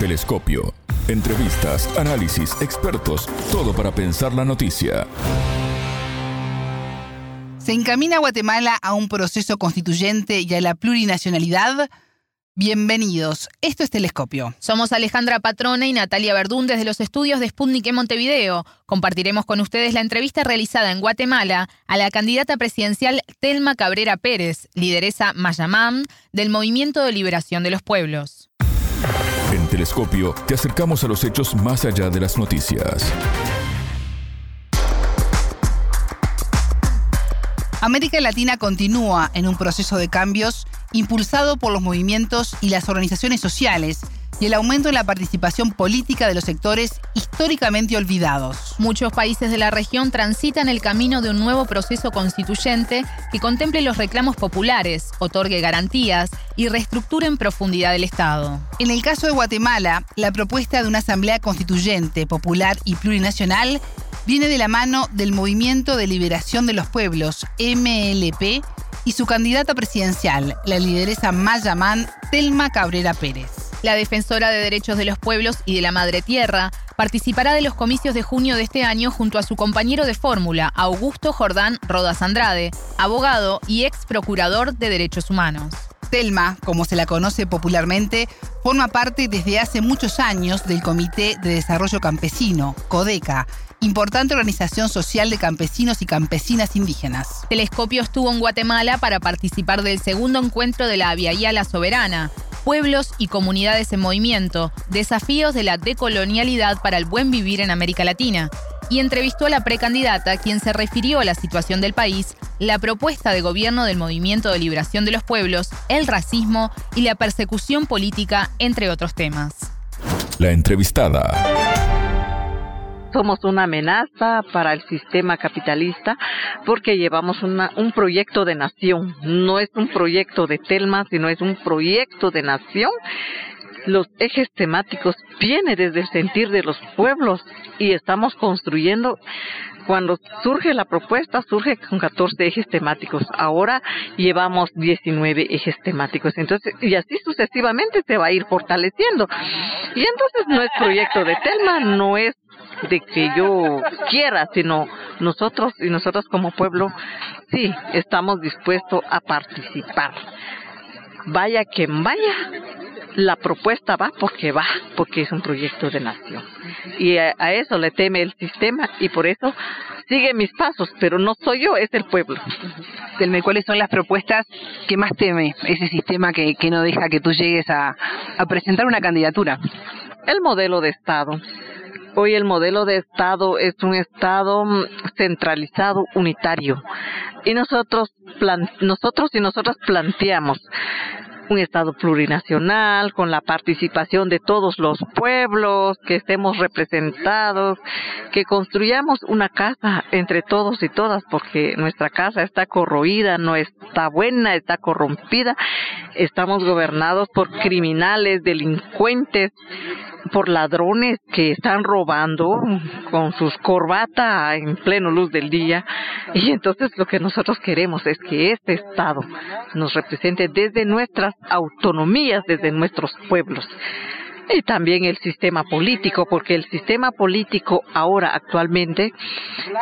Telescopio. Entrevistas, análisis, expertos, todo para pensar la noticia. ¿Se encamina Guatemala a un proceso constituyente y a la plurinacionalidad? Bienvenidos, esto es Telescopio. Somos Alejandra Patrona y Natalia Verdún desde los estudios de Sputnik en Montevideo. Compartiremos con ustedes la entrevista realizada en Guatemala a la candidata presidencial Telma Cabrera Pérez, lideresa Mayamán del Movimiento de Liberación de los Pueblos. Te acercamos a los hechos más allá de las noticias. América Latina continúa en un proceso de cambios impulsado por los movimientos y las organizaciones sociales y el aumento en la participación política de los sectores históricamente olvidados. Muchos países de la región transitan el camino de un nuevo proceso constituyente que contemple los reclamos populares, otorgue garantías y reestructure en profundidad el Estado. En el caso de Guatemala, la propuesta de una asamblea constituyente, popular y plurinacional viene de la mano del Movimiento de Liberación de los Pueblos, MLP, y su candidata presidencial, la lideresa Mayamán Telma Cabrera Pérez. La defensora de derechos de los pueblos y de la madre tierra participará de los comicios de junio de este año junto a su compañero de fórmula, Augusto Jordán Rodas Andrade, abogado y ex procurador de derechos humanos. Telma, como se la conoce popularmente, forma parte desde hace muchos años del Comité de Desarrollo Campesino, CODECA, importante organización social de campesinos y campesinas indígenas. Telescopio estuvo en Guatemala para participar del segundo encuentro de la Aviala La Soberana, Pueblos y Comunidades en Movimiento, Desafíos de la Decolonialidad para el Buen Vivir en América Latina, y entrevistó a la precandidata, quien se refirió a la situación del país, la propuesta de gobierno del Movimiento de Liberación de los Pueblos, el racismo y la persecución política, entre otros temas. La entrevistada somos una amenaza para el sistema capitalista porque llevamos una, un proyecto de nación. No es un proyecto de Telma, sino es un proyecto de nación. Los ejes temáticos vienen desde el sentir de los pueblos y estamos construyendo cuando surge la propuesta, surge con 14 ejes temáticos. Ahora llevamos 19 ejes temáticos. Entonces, y así sucesivamente se va a ir fortaleciendo. Y entonces no es proyecto de Telma, no es de que yo quiera, sino nosotros y nosotros como pueblo, sí, estamos dispuestos a participar. Vaya quien vaya, la propuesta va porque va, porque es un proyecto de nación. Y a, eso le teme el sistema y por eso sigue mis pasos, pero no soy yo, es el pueblo. ¿cuáles son las propuestas que más teme ese sistema que, que no deja que tú llegues a, a presentar una candidatura? El modelo de Estado Hoy el modelo de Estado es un Estado mm, centralizado, unitario. Y nosotros, nosotros y nosotras planteamos un Estado plurinacional, con la participación de todos los pueblos, que estemos representados, que construyamos una casa entre todos y todas, porque nuestra casa está corroída, no está buena, está corrompida, estamos gobernados por criminales, delincuentes, por ladrones que están robando con sus corbatas en pleno luz del día. Y entonces lo que nosotros queremos es que este Estado nos represente desde nuestras autonomías, desde nuestros pueblos y también el sistema político, porque el sistema político ahora actualmente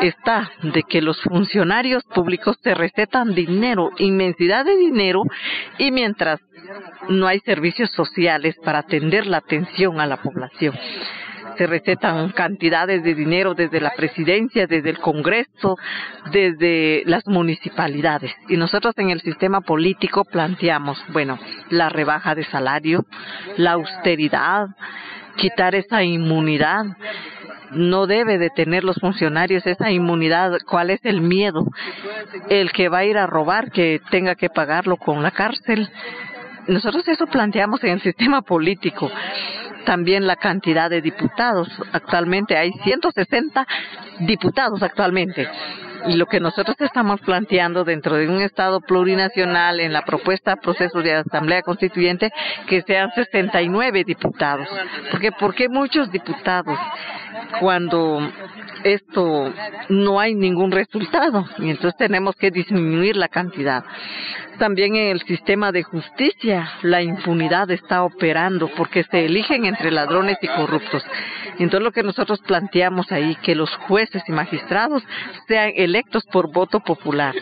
está de que los funcionarios públicos se recetan dinero, inmensidad de dinero, y mientras no hay servicios sociales para atender la atención a la población se recetan cantidades de dinero desde la presidencia, desde el Congreso, desde las municipalidades. Y nosotros en el sistema político planteamos, bueno, la rebaja de salario, la austeridad, quitar esa inmunidad no debe de tener los funcionarios esa inmunidad. ¿Cuál es el miedo? El que va a ir a robar, que tenga que pagarlo con la cárcel. Nosotros eso planteamos en el sistema político también la cantidad de diputados. Actualmente hay 160 diputados actualmente. Y lo que nosotros estamos planteando dentro de un Estado plurinacional en la propuesta proceso de Asamblea Constituyente que sean 69 diputados. Porque, ¿Por qué muchos diputados? Cuando esto no hay ningún resultado y entonces tenemos que disminuir la cantidad. También en el sistema de justicia la impunidad está operando porque se eligen entre ladrones y corruptos. Entonces lo que nosotros planteamos ahí, que los jueces y magistrados sean electos por voto popular,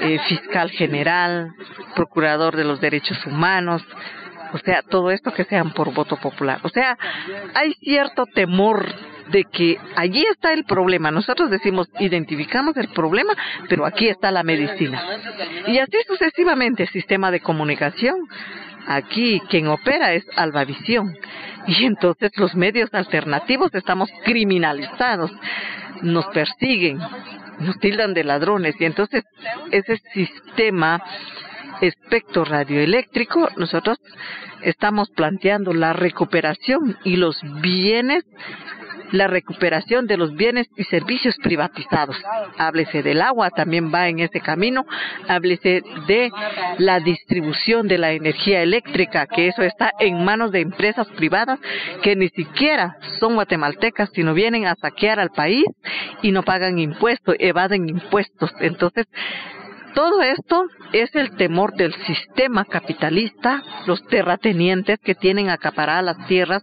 eh, fiscal general, procurador de los derechos humanos, o sea, todo esto que sean por voto popular. O sea, hay cierto temor de que allí está el problema. Nosotros decimos, identificamos el problema, pero aquí está la medicina. Y así sucesivamente, sistema de comunicación. Aquí quien opera es Albavisión. Y entonces los medios alternativos estamos criminalizados, nos persiguen, nos tildan de ladrones. Y entonces ese sistema espectro radioeléctrico, nosotros estamos planteando la recuperación y los bienes la recuperación de los bienes y servicios privatizados. Háblese del agua, también va en ese camino. Háblese de la distribución de la energía eléctrica, que eso está en manos de empresas privadas que ni siquiera son guatemaltecas, sino vienen a saquear al país y no pagan impuestos, evaden impuestos. Entonces, todo esto es el temor del sistema capitalista, los terratenientes que tienen acaparadas las tierras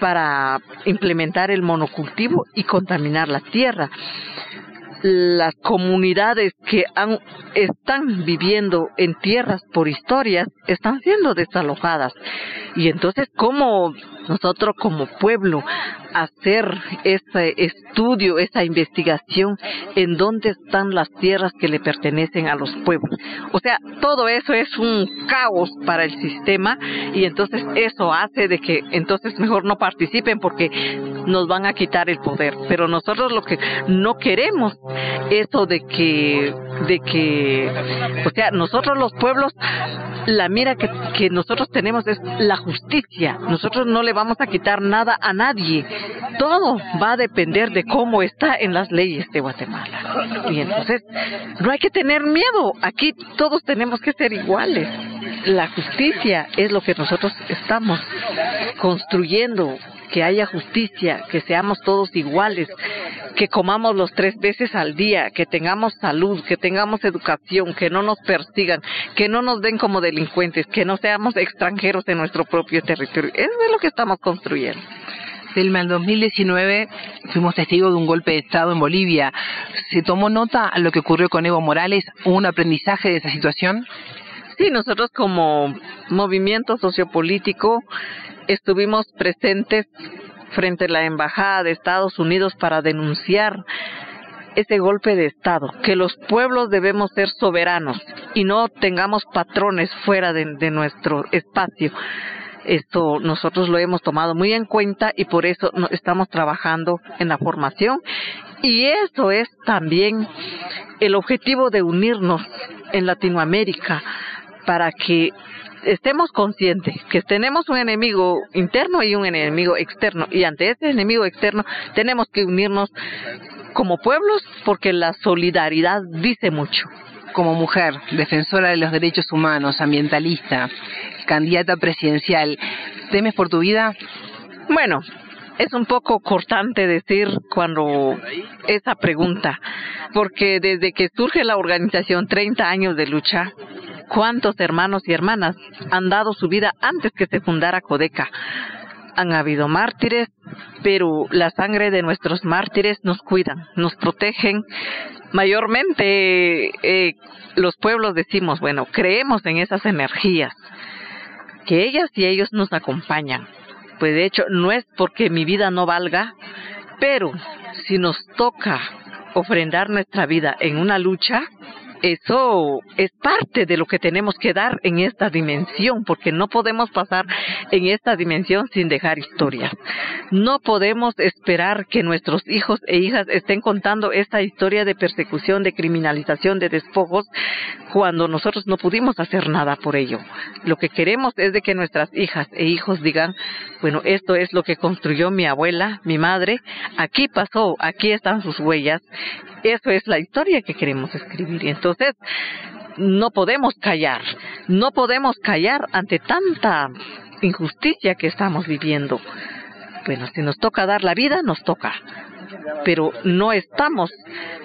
para implementar el monocultivo y contaminar la tierra. Las comunidades que han, están viviendo en tierras por historias están siendo desalojadas. Y entonces, ¿cómo nosotros como pueblo hacer ese estudio, esa investigación en dónde están las tierras que le pertenecen a los pueblos. O sea, todo eso es un caos para el sistema y entonces eso hace de que entonces mejor no participen porque nos van a quitar el poder. Pero nosotros lo que no queremos eso de que de que o sea, nosotros los pueblos la mira que, que nosotros tenemos es la justicia. Nosotros no le vamos a quitar nada a nadie. Todo va a depender de cómo está en las leyes de Guatemala. Y entonces, no hay que tener miedo. Aquí todos tenemos que ser iguales. La justicia es lo que nosotros estamos construyendo que haya justicia, que seamos todos iguales, que comamos los tres veces al día, que tengamos salud, que tengamos educación, que no nos persigan, que no nos den como delincuentes, que no seamos extranjeros en nuestro propio territorio. Eso es lo que estamos construyendo. Selma, en 2019 fuimos testigos de un golpe de Estado en Bolivia. ¿Se tomó nota lo que ocurrió con Evo Morales? ¿Hubo un aprendizaje de esa situación? Sí, nosotros como movimiento sociopolítico estuvimos presentes frente a la Embajada de Estados Unidos para denunciar ese golpe de Estado, que los pueblos debemos ser soberanos y no tengamos patrones fuera de, nuestro espacio. Esto nosotros lo hemos tomado muy en cuenta y por eso estamos trabajando en la formación y eso es también el objetivo de unirnos en Latinoamérica para que estemos conscientes que tenemos un enemigo interno y un enemigo externo y ante ese enemigo externo tenemos que unirnos como pueblos porque la solidaridad dice mucho. Como mujer, defensora de los derechos humanos, ambientalista, candidata presidencial, ¿temes por tu vida? Bueno, es un poco cortante decir cuando esa pregunta, porque desde que surge la organización 30 años de lucha, ¿Cuántos hermanos y hermanas han dado su vida antes que se fundara Codeca? Han habido mártires, pero la sangre de nuestros mártires nos cuidan, nos protegen. Mayormente eh, los pueblos decimos, bueno, creemos en esas energías, que ellas y ellos nos acompañan. Pues de hecho no es porque mi vida no valga, pero si nos toca ofrendar nuestra vida en una lucha, eso es parte de lo que tenemos que dar en esta dimensión, porque no podemos pasar en esta dimensión sin dejar historias. No podemos esperar que nuestros hijos e hijas estén contando esta historia de persecución, de criminalización, de despojos, cuando nosotros no pudimos hacer nada por ello. Lo que queremos es de que nuestras hijas e hijos digan, bueno, esto es lo que construyó mi abuela, mi madre, aquí pasó, aquí están sus huellas, eso es la historia que queremos escribir. Y entonces, no podemos callar, no podemos callar ante tanta injusticia que estamos viviendo bueno, si nos toca dar la vida, nos toca. Pero no estamos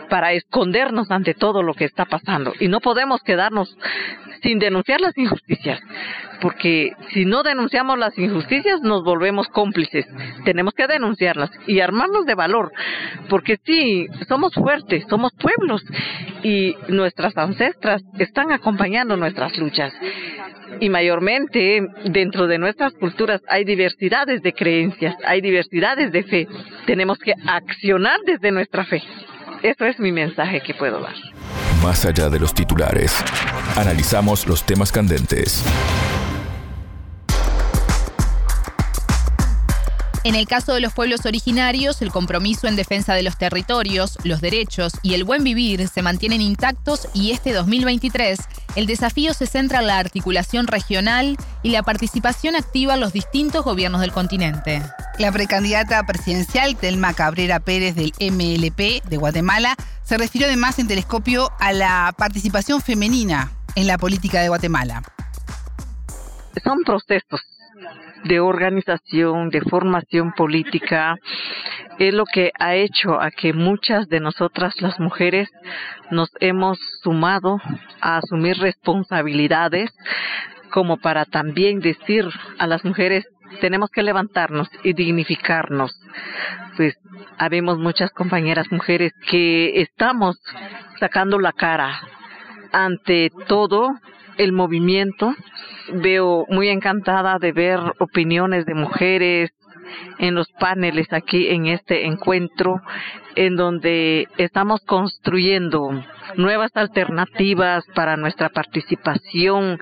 para escondernos ante todo lo que está pasando y no podemos quedarnos sin denunciar las injusticias, porque si no denunciamos las injusticias nos volvemos cómplices. Tenemos que denunciarlas y armarnos de valor, porque sí, somos fuertes, somos pueblos y nuestras ancestras están acompañando nuestras luchas. Y mayormente dentro de nuestras culturas hay diversidades de creencias, hay diversidades de fe. Tenemos que accionar desde nuestra fe. Eso es mi mensaje que puedo dar. Más allá de los titulares, analizamos los temas candentes. En el caso de los pueblos originarios, el compromiso en defensa de los territorios, los derechos y el buen vivir se mantienen intactos y este 2023 el desafío se centra en la articulación regional y la participación activa en los distintos gobiernos del continente. La precandidata presidencial Telma Cabrera Pérez del MLP de Guatemala se refirió además en telescopio a la participación femenina en la política de Guatemala. Son procesos de organización, de formación política, es lo que ha hecho a que muchas de nosotras las mujeres nos hemos sumado a asumir responsabilidades como para también decir a las mujeres tenemos que levantarnos y dignificarnos. Pues habemos muchas compañeras mujeres que estamos sacando la cara ante todo el movimiento. Veo muy encantada de ver opiniones de mujeres en los paneles aquí en este encuentro, en donde estamos construyendo nuevas alternativas para nuestra participación,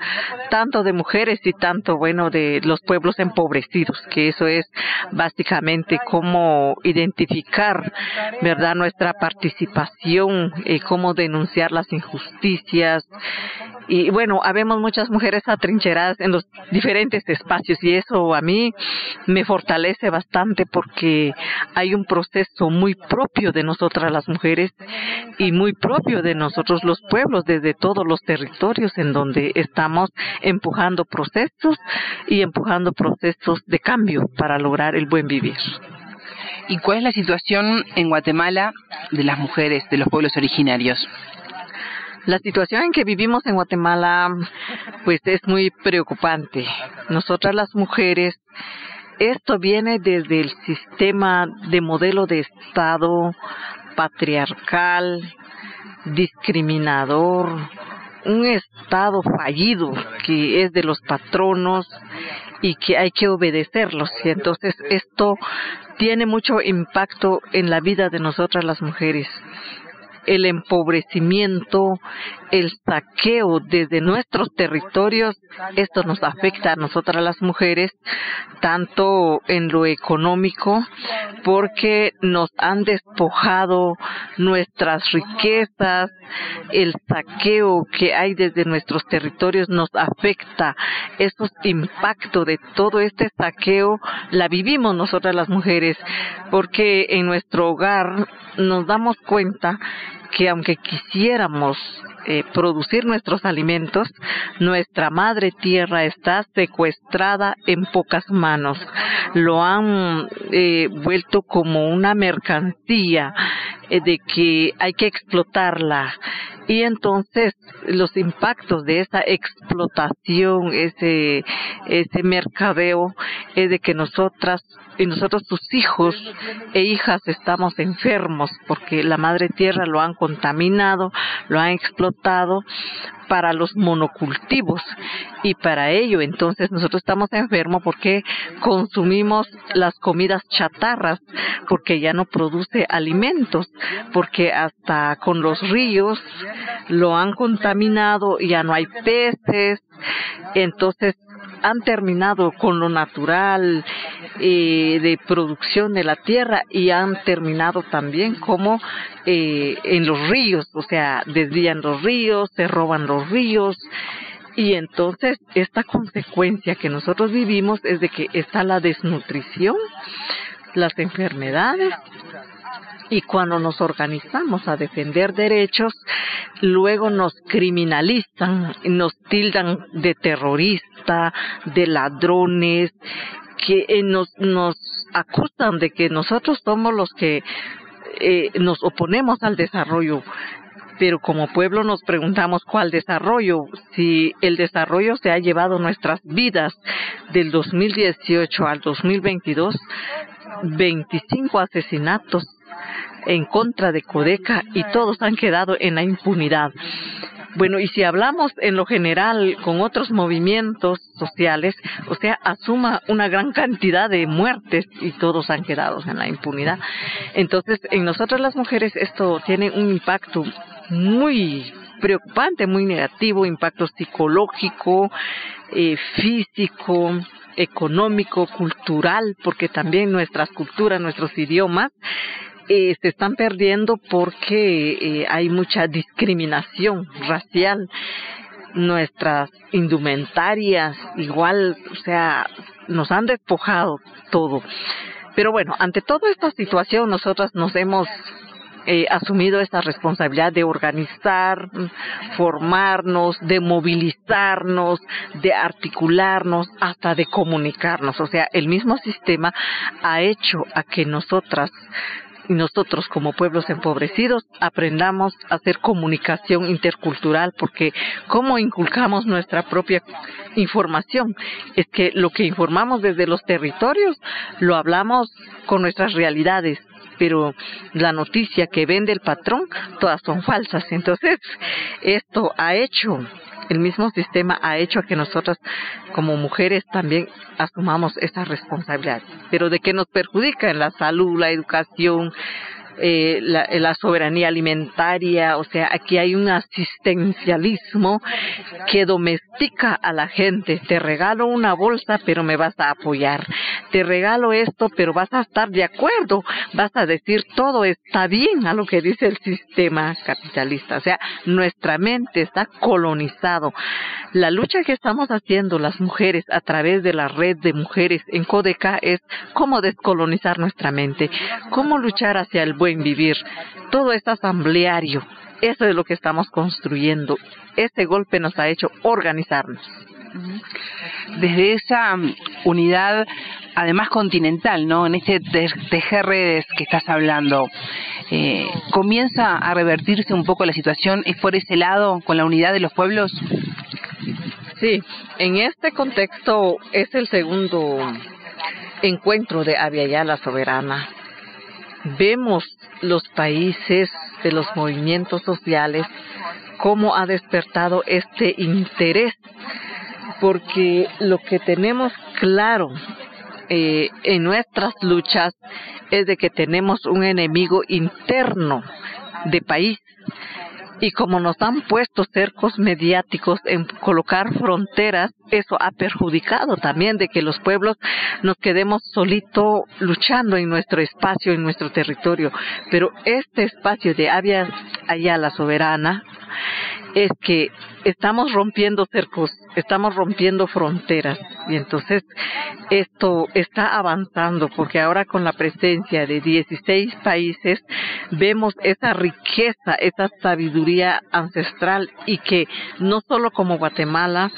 tanto de mujeres y tanto, bueno, de los pueblos empobrecidos, que eso es básicamente cómo identificar, ¿verdad?, nuestra participación, y cómo denunciar las injusticias, y bueno, habemos muchas mujeres atrincheradas en los diferentes espacios y eso a mí me fortalece bastante porque hay un proceso muy propio de nosotras las mujeres y muy propio de nosotros los pueblos desde todos los territorios en donde estamos empujando procesos y empujando procesos de cambio para lograr el buen vivir. ¿Y cuál es la situación en Guatemala de las mujeres de los pueblos originarios? La situación en que vivimos en Guatemala pues es muy preocupante. Nosotras las mujeres, esto viene desde el sistema de modelo de Estado patriarcal, discriminador, un Estado fallido que es de los patronos y que hay que obedecerlos. Y entonces esto tiene mucho impacto en la vida de nosotras las mujeres el empobrecimiento, el saqueo desde nuestros territorios, esto nos afecta a nosotras las mujeres, tanto en lo económico, porque nos han despojado nuestras riquezas, el saqueo que hay desde nuestros territorios nos afecta. Esos impactos de todo este saqueo la vivimos nosotras las mujeres, porque en nuestro hogar nos damos cuenta que aunque quisiéramos eh, producir nuestros alimentos, nuestra madre tierra está secuestrada en pocas manos. Lo han eh, vuelto como una mercancía eh, de que hay que explotarla. Y entonces los impactos de esa explotación, ese, ese mercadeo, es de que nosotras y nosotros sus hijos e hijas estamos enfermos porque la madre tierra lo han contaminado, lo han explotado para los monocultivos y para ello. Entonces nosotros estamos enfermos porque consumimos las comidas chatarras porque ya no produce alimentos porque hasta con los ríos lo han contaminado ya no hay peces. Entonces han terminado con lo natural eh, de producción de la tierra y han terminado también como eh, en los ríos, o sea, desvían los ríos, se roban los ríos. Y entonces esta consecuencia que nosotros vivimos es de que está la desnutrición, las enfermedades, y cuando nos organizamos a defender derechos, luego nos criminalizan, nos tildan de terrorista, de ladrones, que eh, nos, nos acusan de que nosotros somos los que eh, nos oponemos al desarrollo. Pero como pueblo nos preguntamos cuál desarrollo, si el desarrollo se ha llevado nuestras vidas del 2018 al 2022, 25 asesinatos en contra de Codeca y todos han quedado en la impunidad. Bueno, y si hablamos en lo general con otros movimientos sociales, o sea, asuma una gran cantidad de muertes y todos han quedado en la impunidad. Entonces, en nosotras las mujeres esto tiene un impacto muy preocupante, muy negativo, impacto psicológico, eh, físico, económico, cultural, porque también nuestras culturas, nuestros idiomas eh, se están perdiendo porque eh, hay mucha discriminación racial. Nuestras indumentarias, igual, o sea, nos han despojado todo. Pero bueno, ante toda esta situación, nosotras nos hemos eh, asumido esta responsabilidad de organizar, formarnos, de movilizarnos, de articularnos, hasta de comunicarnos. O sea, el mismo sistema ha hecho a que nosotras y nosotros como pueblos empobrecidos aprendamos a hacer comunicación intercultural porque cómo inculcamos nuestra propia información es que lo que informamos desde los territorios lo hablamos con nuestras realidades pero la noticia que vende el patrón, todas son falsas. Entonces, esto ha hecho el mismo sistema ha hecho que nosotras como mujeres también asumamos esa responsabilidad. Pero de qué nos perjudica en la salud, la educación, eh, la, soberanía alimentaria, o sea, aquí hay un asistencialismo que domestica a la gente. Te regalo una bolsa, pero me vas a apoyar. Te regalo esto, pero vas a estar de acuerdo. Vas a decir todo está bien a lo que dice el sistema capitalista. O sea, nuestra mente está colonizado. La lucha que estamos haciendo las mujeres a través de la red de mujeres en Codeca es cómo descolonizar nuestra mente, cómo luchar hacia el buen vivir. Todo es asambleario. Eso es lo que estamos construyendo. Este golpe nos ha hecho organizarnos. Desde esa mm, unidad, además continental, ¿no? En este tejer redes que estás hablando, eh, ¿comienza a revertirse un poco la situación? ¿Es por ese lado, con la unidad de los pueblos? Sí, en este contexto es el segundo encuentro de la Soberana vemos los países de los movimientos sociales cómo ha despertado este interés, porque lo que tenemos claro eh, en nuestras luchas es de que tenemos un enemigo interno de país y como nos han puesto cercos mediáticos en colocar fronteras, eso ha perjudicado también de que los pueblos nos quedemos solito luchando en nuestro espacio, en nuestro territorio. Pero este espacio de Avia Allá la Soberana es que estamos rompiendo cercos, estamos rompiendo fronteras. Y entonces esto está avanzando porque ahora con la presencia de 16 países vemos esa riqueza, esa sabiduría ancestral y que no solo como Guatemala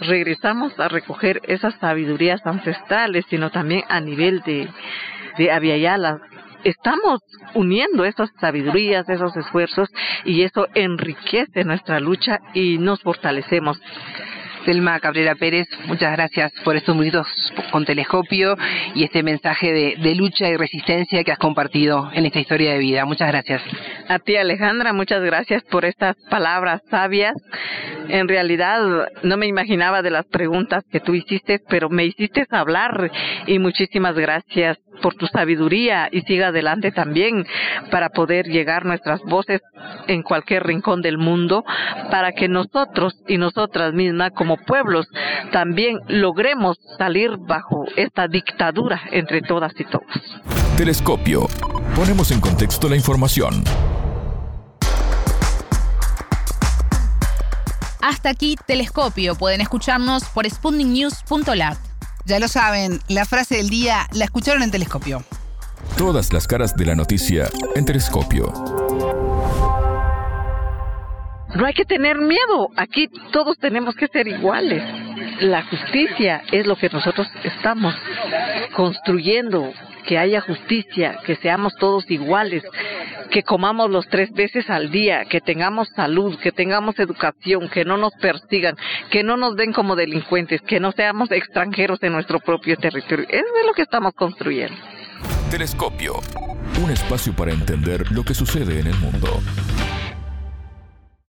regresamos a recoger esas sabidurías ancestrales, sino también a nivel de, de Aviala, estamos uniendo esas sabidurías, esos esfuerzos y eso enriquece nuestra lucha y nos fortalecemos. Selma Cabrera Pérez, muchas gracias por estos minutos con Telescopio y este mensaje de, de, lucha y resistencia que has compartido en esta historia de vida. Muchas gracias. A ti Alejandra, muchas gracias por estas palabras sabias. En realidad no me imaginaba de las preguntas que tú hiciste, pero me hiciste hablar y muchísimas gracias por tu sabiduría y siga adelante también para poder llegar nuestras voces en cualquier rincón del mundo para que nosotros y nosotras mismas como pueblos también logremos salir bajo esta dictadura entre todas y todos. Telescopio. Ponemos en contexto la información. Hasta aquí Telescopio. Pueden escucharnos por sputniknews.lat. Ya lo saben, la frase del día la escucharon en Telescopio. Todas las caras de la noticia en Telescopio. No hay que tener miedo. Aquí todos tenemos que ser iguales. La justicia es lo que nosotros estamos construyendo que haya justicia, que seamos todos iguales, que comamos los tres veces al día, que tengamos salud, que tengamos educación, que no nos persigan, que no nos den como delincuentes, que no seamos extranjeros en nuestro propio territorio. Eso es lo que estamos construyendo. Telescopio. Un espacio para entender lo que sucede en el mundo.